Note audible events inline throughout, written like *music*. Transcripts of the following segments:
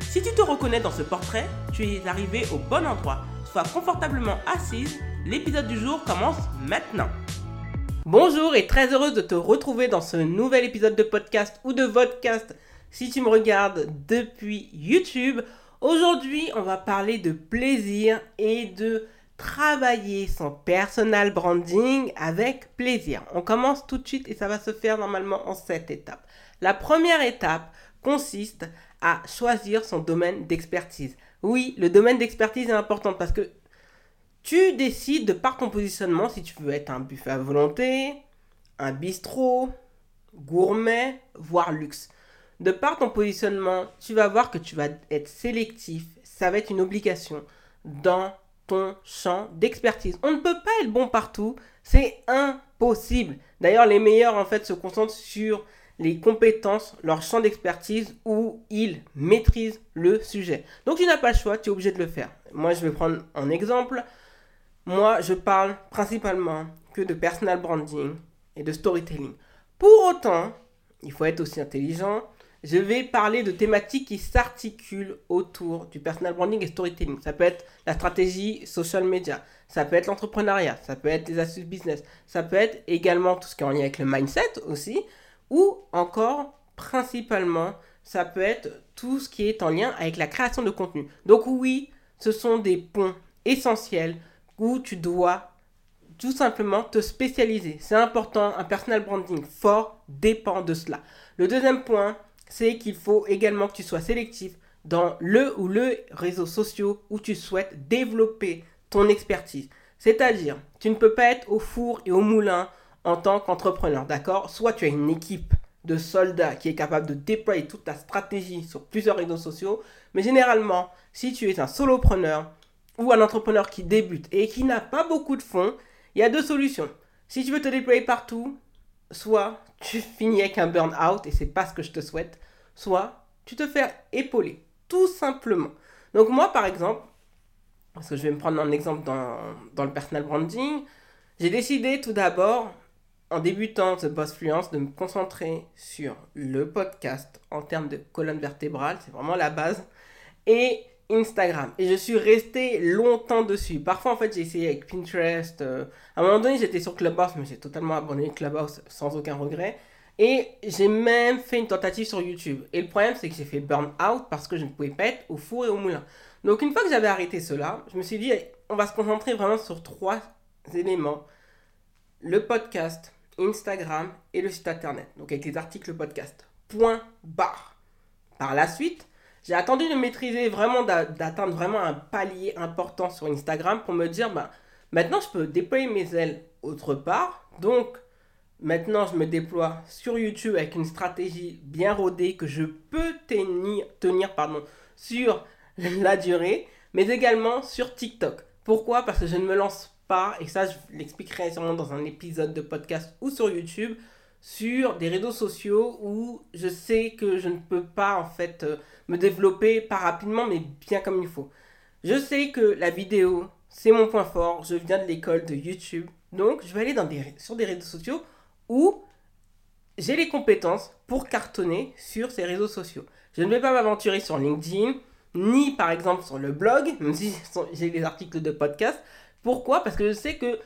Si tu te reconnais dans ce portrait, tu es arrivé au bon endroit. Sois confortablement assise, l'épisode du jour commence maintenant. Bonjour et très heureuse de te retrouver dans ce nouvel épisode de podcast ou de vodcast si tu me regardes depuis YouTube. Aujourd'hui, on va parler de plaisir et de travailler son personal branding avec plaisir. On commence tout de suite et ça va se faire normalement en sept étapes. La première étape consiste à choisir son domaine d'expertise. Oui, le domaine d'expertise est important parce que tu décides de par ton positionnement si tu veux être un buffet à volonté, un bistrot, gourmet, voire luxe. De par ton positionnement, tu vas voir que tu vas être sélectif. Ça va être une obligation dans ton champ d'expertise. On ne peut pas être bon partout, c'est impossible. D'ailleurs, les meilleurs en fait se concentrent sur les compétences, leur champ d'expertise où ils maîtrisent le sujet. Donc tu n'as pas le choix, tu es obligé de le faire. Moi, je vais prendre un exemple. Moi, je parle principalement que de personal branding et de storytelling. Pour autant, il faut être aussi intelligent, je vais parler de thématiques qui s'articulent autour du personal branding et storytelling. Ça peut être la stratégie social media, ça peut être l'entrepreneuriat, ça peut être les astuces business, ça peut être également tout ce qui est en lien avec le mindset aussi, ou encore principalement ça peut être tout ce qui est en lien avec la création de contenu. Donc oui, ce sont des ponts essentiels où tu dois tout simplement te spécialiser. C'est important, un personal branding fort dépend de cela. Le deuxième point, c'est qu'il faut également que tu sois sélectif dans le ou le réseau social où tu souhaites développer ton expertise. C'est-à-dire, tu ne peux pas être au four et au moulin en tant qu'entrepreneur, d'accord? Soit tu as une équipe de soldats qui est capable de déployer toute ta stratégie sur plusieurs réseaux sociaux, mais généralement, si tu es un solopreneur ou un entrepreneur qui débute et qui n'a pas beaucoup de fonds, il y a deux solutions. Si tu veux te déployer partout, soit tu finis avec un burn-out et c'est pas ce que je te souhaite, soit tu te fais épauler, tout simplement. Donc moi, par exemple, parce que je vais me prendre un exemple dans, dans le personal branding, j'ai décidé tout d'abord, en débutant The Boss Fluence, de me concentrer sur le podcast en termes de colonne vertébrale, c'est vraiment la base, et Instagram. Et je suis resté longtemps dessus. Parfois, en fait, j'ai essayé avec Pinterest. Euh, à un moment donné, j'étais sur Clubhouse, mais j'ai totalement abandonné Clubhouse sans aucun regret. Et j'ai même fait une tentative sur YouTube. Et le problème, c'est que j'ai fait burn out parce que je ne pouvais pas être au four et au moulin. Donc, une fois que j'avais arrêté cela, je me suis dit, on va se concentrer vraiment sur trois éléments le podcast, Instagram et le site internet. Donc, avec les articles podcast. Point barre. Par la suite, j'ai attendu de maîtriser vraiment, d'atteindre vraiment un palier important sur Instagram pour me dire, bah, maintenant je peux déployer mes ailes autre part. Donc, maintenant je me déploie sur YouTube avec une stratégie bien rodée que je peux tenir, sur la durée, mais également sur TikTok. Pourquoi? Parce que je ne me lance pas, et ça je l'expliquerai sûrement dans un épisode de podcast ou sur YouTube, sur des réseaux sociaux où je sais que je ne peux pas en fait euh, me développer pas rapidement mais bien comme il faut. Je sais que la vidéo c'est mon point fort, je viens de l'école de YouTube. Donc je vais aller dans des, sur des réseaux sociaux où j'ai les compétences pour cartonner sur ces réseaux sociaux. Je ne vais pas m'aventurer sur LinkedIn, ni par exemple sur le blog, même si *laughs* j'ai des articles de podcast. Pourquoi? Parce que je sais que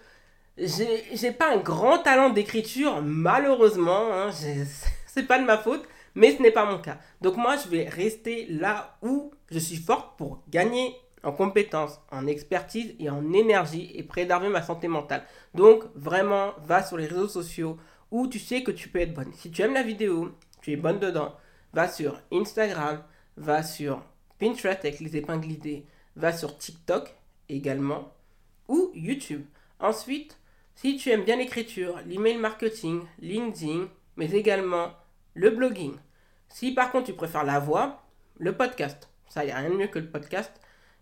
j'ai pas un grand talent d'écriture, malheureusement. Hein, *laughs* c'est pas de ma faute, mais ce n'est pas mon cas. Donc moi, je vais rester là où je suis forte pour gagner en compétences, en expertise et en énergie et préserver ma santé mentale. Donc vraiment, va sur les réseaux sociaux où tu sais que tu peux être bonne. Si tu aimes la vidéo, tu es bonne dedans, va sur Instagram, va sur Pinterest avec les épingles idées, va sur TikTok également ou YouTube. Ensuite, si tu aimes bien l'écriture, l'email marketing, LinkedIn, mais également le blogging. Si par contre tu préfères la voix, le podcast. Ça, il n'y a rien de mieux que le podcast.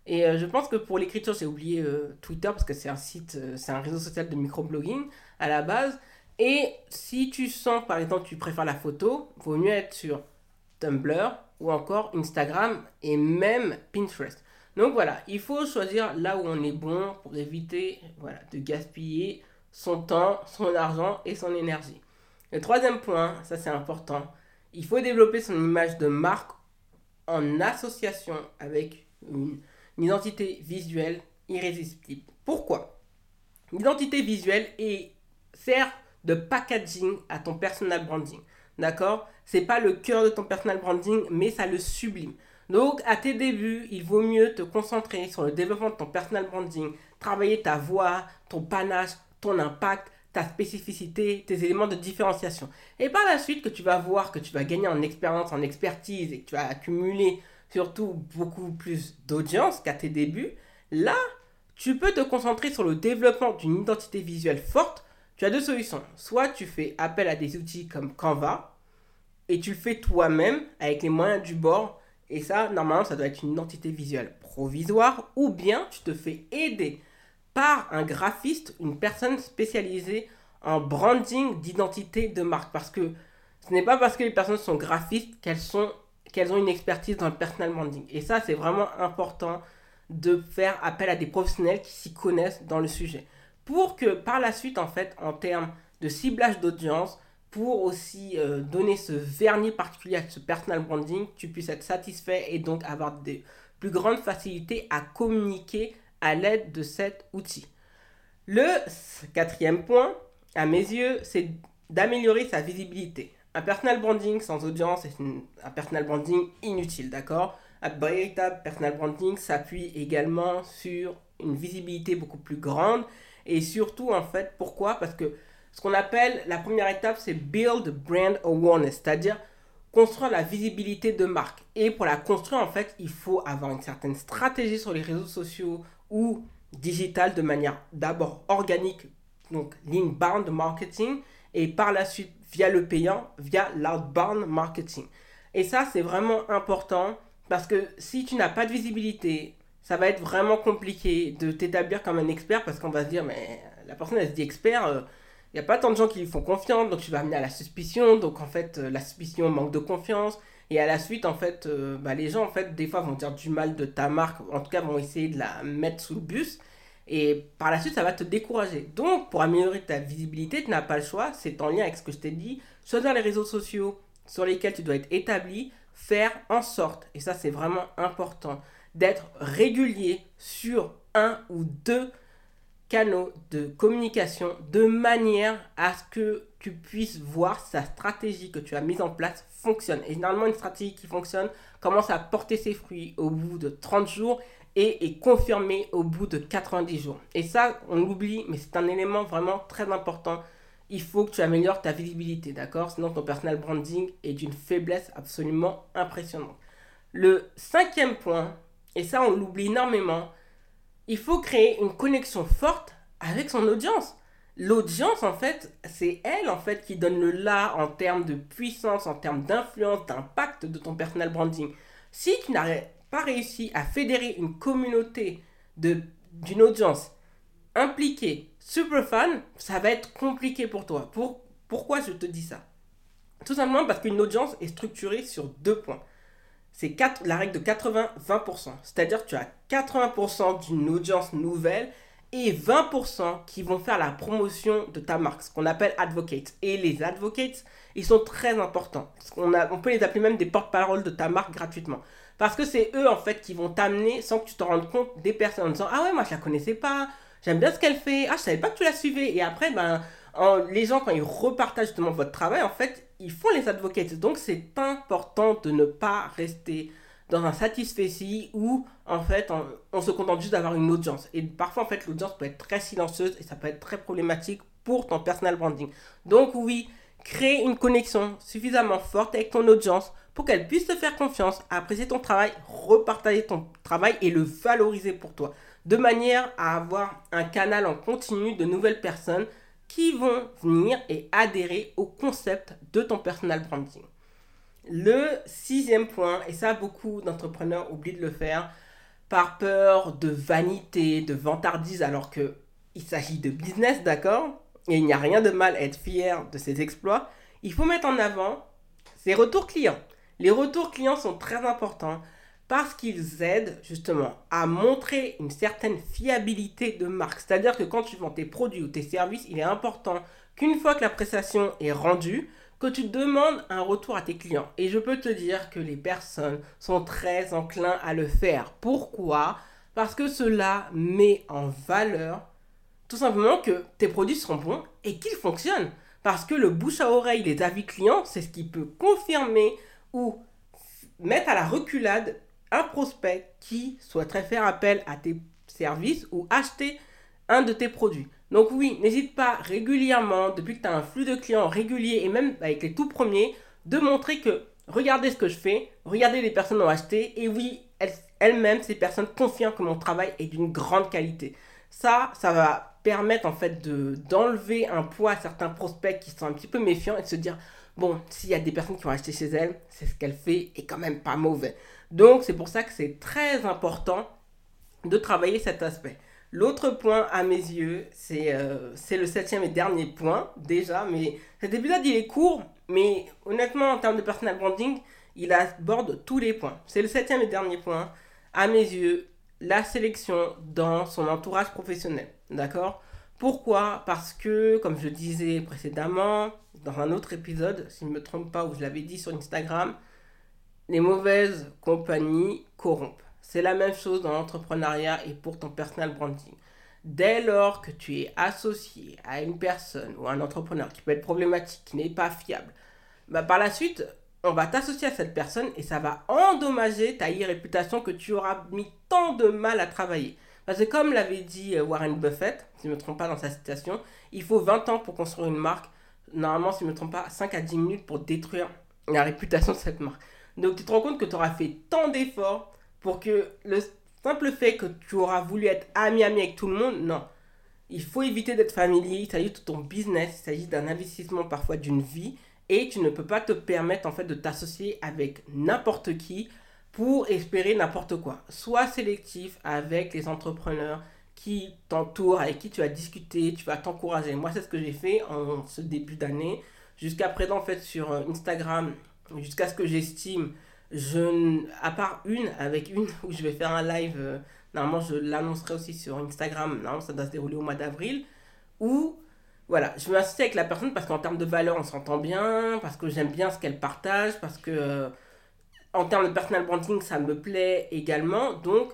Et euh, je pense que pour l'écriture, j'ai oublié euh, Twitter parce que c'est un site, euh, c'est un réseau social de microblogging à la base. Et si tu sens, par exemple, tu préfères la photo, vaut mieux être sur Tumblr ou encore Instagram et même Pinterest. Donc voilà, il faut choisir là où on est bon pour éviter de gaspiller son temps, son argent et son énergie. Le troisième point, ça c'est important, il faut développer son image de marque en association avec une, identité visuelle irrésistible. Pourquoi? L'identité visuelle est, sert de packaging à ton personal branding. D'accord? C'est pas le cœur de ton personal branding, mais ça le sublime. Donc, à tes débuts, il vaut mieux te concentrer sur le développement de ton personal branding, travailler ta voix, ton panache, ton impact, ta spécificité, tes éléments de différenciation. Et par la suite, que tu vas voir que tu vas gagner en expérience, en expertise et que tu vas accumuler surtout beaucoup plus d'audience qu'à tes débuts, là, tu peux te concentrer sur le développement d'une identité visuelle forte. Tu as deux solutions. Soit tu fais appel à des outils comme Canva et tu le fais toi-même avec les moyens du bord et ça, normalement, ça doit être une identité visuelle provisoire. Ou bien tu te fais aider par un graphiste, une personne spécialisée en branding d'identité de marque. Parce que ce n'est pas parce que les personnes sont graphistes qu'elles sont qu'elles ont une expertise dans le personal branding. Et ça, c'est vraiment important de faire appel à des professionnels qui s'y connaissent dans le sujet. Pour que par la suite, en fait, en termes de ciblage d'audience, pour aussi euh, donner ce vernis particulier à ce personal branding, tu puisses être satisfait et donc avoir de plus grandes facilités à communiquer à l'aide de cet outil. Le quatrième point, à mes yeux, c'est d'améliorer sa visibilité. Un personal branding sans audience est un personal branding inutile, d'accord? Un véritable personal branding s'appuie également sur une visibilité beaucoup plus grande et surtout en fait, pourquoi? Parce que ce qu'on appelle la première étape, c'est build brand awareness, c'est-à-dire construire la visibilité de marque. Et pour la construire, en fait, il faut avoir une certaine stratégie sur les réseaux sociaux ou digital de manière d'abord organique, donc l'inbound marketing, et par la suite via le payant, via l'outbound marketing. Et ça, c'est vraiment important parce que si tu n'as pas de visibilité, ça va être vraiment compliqué de t'établir comme un expert parce qu'on va se dire, mais la personne, elle se dit expert. Il n'y a pas tant de gens qui lui font confiance, donc tu vas amener à la suspicion. Donc en fait, euh, la suspicion manque de confiance. Et à la suite, en fait, euh, bah, les gens, en fait, des fois vont dire du mal de ta marque, en tout cas vont essayer de la mettre sous le bus. Et par la suite, ça va te décourager. Donc, pour améliorer ta visibilité, tu n'as pas le choix. C'est en lien avec ce que je t'ai dit. Choisir les réseaux sociaux sur lesquels tu dois être établi. Faire en sorte, et ça c'est vraiment important, d'être régulier sur un ou deux canaux de communication de manière à ce que tu puisses voir sa stratégie que tu as mise en place fonctionne. Et généralement, une stratégie qui fonctionne commence à porter ses fruits au bout de 30 jours et est confirmée au bout de 90 jours. Et ça, on l'oublie, mais c'est un élément vraiment très important. Il faut que tu améliores ta visibilité, d'accord? Sinon, ton personal branding est d'une faiblesse absolument impressionnante. Le cinquième point, et ça, on l'oublie énormément, il faut créer une connexion forte avec son audience. L'audience, en fait, c'est elle, en fait, qui donne le là en termes de puissance, en termes d'influence, d'impact de ton personal branding. Si tu n'as pas réussi à fédérer une communauté d'une audience impliquée, super fan, ça va être compliqué pour toi. Pour, pourquoi je te dis ça? Tout simplement parce qu'une audience est structurée sur deux points c'est la règle de 80-20%. C'est-à-dire que tu as 80% d'une audience nouvelle et 20% qui vont faire la promotion de ta marque, ce qu'on appelle advocates. Et les advocates, ils sont très importants. On, on peut les appeler même des porte-parole de ta marque gratuitement. Parce que c'est eux, en fait, qui vont t'amener, sans que tu te rendes compte, des personnes en disant Ah ouais, moi je la connaissais pas, j'aime bien ce qu'elle fait, ah je savais pas que tu la suivais. Et après, ben, les gens, quand ils repartagent justement votre travail, en fait, ils font les advocates. Donc, c'est important de ne pas rester dans un satisfait où, en fait, on, se contente juste d'avoir une audience. Et parfois, en fait, l'audience peut être très silencieuse et ça peut être très problématique pour ton personal branding. Donc, oui, crée une connexion suffisamment forte avec ton audience pour qu'elle puisse te faire confiance, apprécier ton travail, repartager ton travail et le valoriser pour toi. De manière à avoir un canal en continu de nouvelles personnes qui vont venir et adhérer au concept de ton personal branding. Le sixième point, et ça beaucoup d'entrepreneurs oublient de le faire, par peur de vanité, de vantardise, alors que il s'agit de business, d'accord? Et il n'y a rien de mal à être fier de ses exploits. Il faut mettre en avant ses retours clients. Les retours clients sont très importants parce qu'ils aident justement à montrer une certaine fiabilité de marque. C'est-à-dire que quand tu vends tes produits ou tes services, il est important qu'une fois que la prestation est rendue, que tu demandes un retour à tes clients. Et je peux te dire que les personnes sont très enclins à le faire. Pourquoi? Parce que cela met en valeur tout simplement que tes produits sont bons et qu'ils fonctionnent. Parce que le bouche à oreille, les avis clients, c'est ce qui peut confirmer ou mettre à la reculade un prospect qui souhaiterait faire appel à tes services ou acheter un de tes produits. Donc oui, n'hésite pas régulièrement, depuis que tu as un flux de clients régulier et même avec les tout premiers, de montrer que regardez ce que je fais, regardez les personnes ont acheté et oui, elles-mêmes, ces personnes confient que mon travail est d'une grande qualité. Ça, ça va permettre en fait de d'enlever un poids à certains prospects qui sont un petit peu méfiants et de se dire bon, s'il y a des personnes qui ont acheté chez elle, c'est ce qu'elle fait et quand même pas mauvais. Donc c'est pour ça que c'est très important de travailler cet aspect. L'autre point à mes yeux, euh, c'est le septième et dernier point déjà, mais cet épisode il est court, mais honnêtement en termes de personal branding, il aborde tous les points. C'est le septième et dernier point. À mes yeux, la sélection dans son entourage professionnel. D'accord? Pourquoi? Parce que, comme je disais précédemment, dans un autre épisode, si je ne me trompe pas, où je l'avais dit sur Instagram, les mauvaises compagnies corrompent. C'est la même chose dans l'entrepreneuriat et pour ton personal branding. Dès lors que tu es associé à une personne ou un entrepreneur qui peut être problématique, qui n'est pas fiable, bah par la suite, on va t'associer à cette personne et ça va endommager ta réputation que tu auras mis tant de mal à travailler. Parce que comme l'avait dit euh, Warren Buffett, si je ne me trompe pas dans sa citation, il faut 20 ans pour construire une marque. Normalement, si je ne me trompe pas, 5 à 10 minutes pour détruire la réputation de cette marque. Donc tu te rends compte que tu auras fait tant d'efforts pour que le simple fait que tu auras voulu être ami-ami avec tout le monde, non. Il faut éviter d'être familier, il s'agit de ton business, il s'agit d'un investissement parfois d'une vie et tu ne peux pas te permettre en fait de t'associer avec n'importe qui pour espérer n'importe quoi. Sois sélectif avec les entrepreneurs qui t'entourent, avec qui tu as discuté, tu vas t'encourager. Moi, c'est ce que j'ai fait en ce début d'année. Jusqu'à présent, en fait, sur euh, Instagram, jusqu'à ce que j'estime, je, à part une, avec une *laughs* où je vais faire un live, euh, normalement je l'annoncerai aussi sur Instagram, ça doit se dérouler au mois d'avril, où voilà, je me avec la personne parce qu'en termes de valeur on s'entend bien, parce que j'aime bien ce qu'elle partage, parce que euh, en termes de personal branding ça me plaît également, donc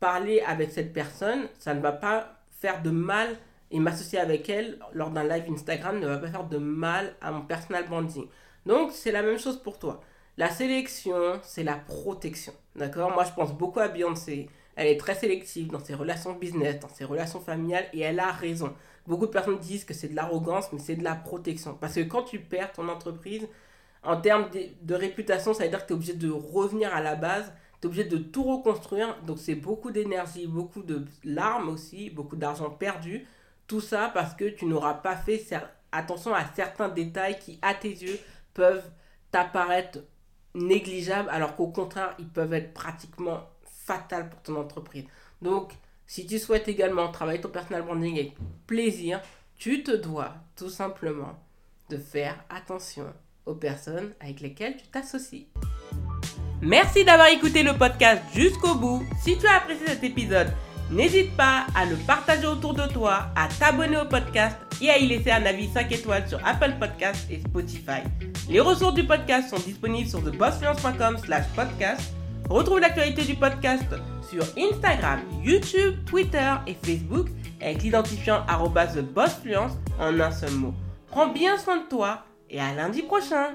parler avec cette personne, ça ne va pas faire de mal et m'associer avec elle lors d'un live Instagram ne va pas faire de mal à mon personal branding. Donc c'est la même chose pour toi. La sélection, c'est la protection. D'accord? Moi, je pense beaucoup à Beyoncé. Elle est très sélective dans ses relations business, dans ses relations familiales, et elle a raison. Beaucoup de personnes disent que c'est de l'arrogance, mais c'est de la protection. Parce que quand tu perds ton entreprise, en termes de, réputation, ça veut dire que tu es obligé de revenir à la base, tu es obligé de tout reconstruire. Donc c'est beaucoup d'énergie, beaucoup de larmes aussi, beaucoup d'argent perdu. Tout ça parce que tu n'auras pas fait attention à certains détails qui, à tes yeux, peuvent t'apparaître négligeables alors qu'au contraire, ils peuvent être pratiquement fatals pour ton entreprise. Donc, si tu souhaites également travailler ton personal branding avec plaisir, tu te dois tout simplement de faire attention aux personnes avec lesquelles tu t'associes. Merci d'avoir écouté le podcast jusqu'au bout. Si tu as apprécié cet épisode, n'hésite pas à le partager autour de toi, à t'abonner au podcast et à y laisser un avis 5 étoiles sur Apple Podcast et Spotify. Les ressources du podcast sont disponibles sur thebossfluence.com slash podcast. Retrouve l'actualité du podcast sur Instagram, YouTube, Twitter et Facebook avec l'identifiant TheBossFluence en un seul mot. Prends bien soin de toi et à lundi prochain